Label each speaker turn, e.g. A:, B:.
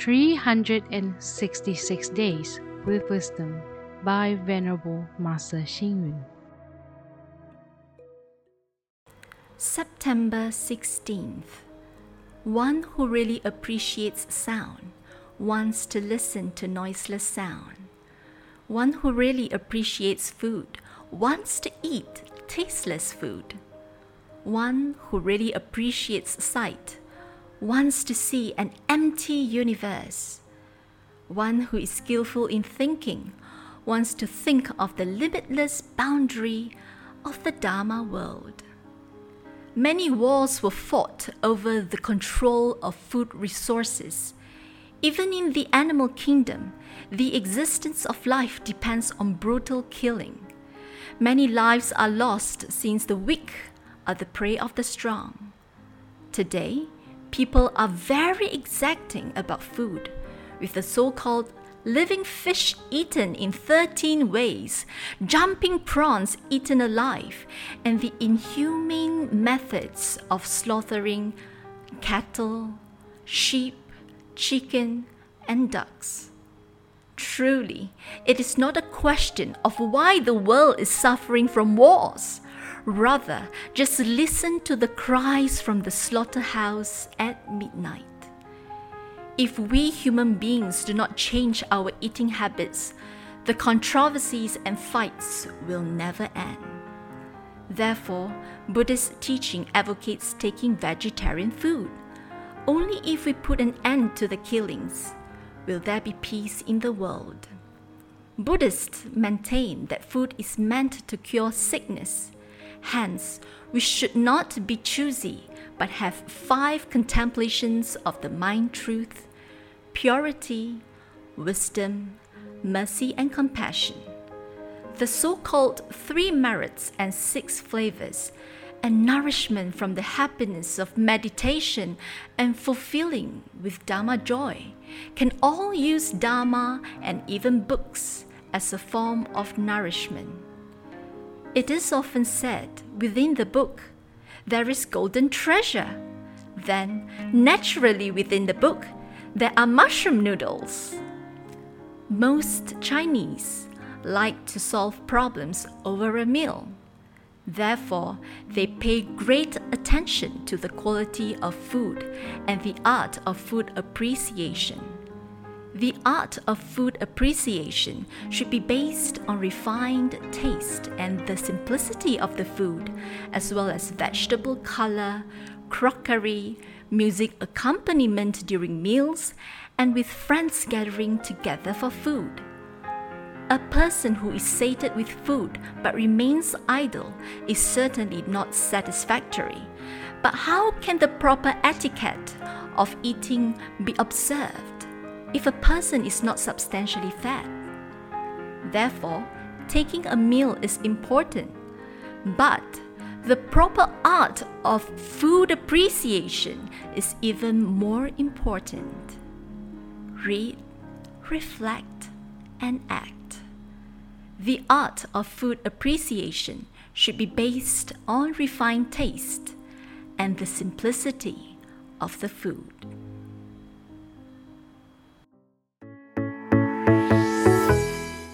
A: 366 Days with Wisdom by Venerable Master Hsing Yun.
B: September 16th. One who really appreciates sound wants to listen to noiseless sound. One who really appreciates food wants to eat tasteless food. One who really appreciates sight wants to see an empty universe. One who is skillful in thinking wants to think of the limitless boundary of the Dharma world. Many wars were fought over the control of food resources. Even in the animal kingdom, the existence of life depends on brutal killing. Many lives are lost since the weak are the prey of the strong. Today, people are very exacting about food, with the so called living fish eaten in 13 ways, jumping prawns eaten alive, and the inhumane methods of slaughtering cattle, sheep, chicken, and ducks. Truly, it is not a question of why the world is suffering from wars. Rather, just listen to the cries from the slaughterhouse at midnight. If we human beings do not change our eating habits, the controversies and fights will never end. Therefore, Buddhist teaching advocates taking vegetarian food. Only if we put an end to the killings will there be peace in the world. Buddhists maintain that food is meant to cure sickness. Hence, we should not be choosy, but have five contemplations of the mind truth purity, wisdom, mercy, and compassion. The so called three merits and six flavors, and nourishment from the happiness of meditation and fulfilling with Dharma joy, can all use Dharma and even books as a form of nourishment. It is often said within the book, there is golden treasure. Then, naturally within the book, there are mushroom noodles. Most Chinese like to solve problems over a meal. Therefore, they pay great attention to the quality of food and the art of food appreciation. The art of food appreciation should be based on refined taste and the simplicity of the food, as well as vegetable color, crockery, music accompaniment during meals, and with friends gathering together for food. A person who is sated with food but remains idle is certainly not satisfactory. But how can the proper etiquette of eating be observed if a person is not substantially fed? Therefore, taking a meal is important, but the proper art of food appreciation is even more important. Read, reflect, and act. The art of food appreciation should be based on refined taste and the simplicity of the food.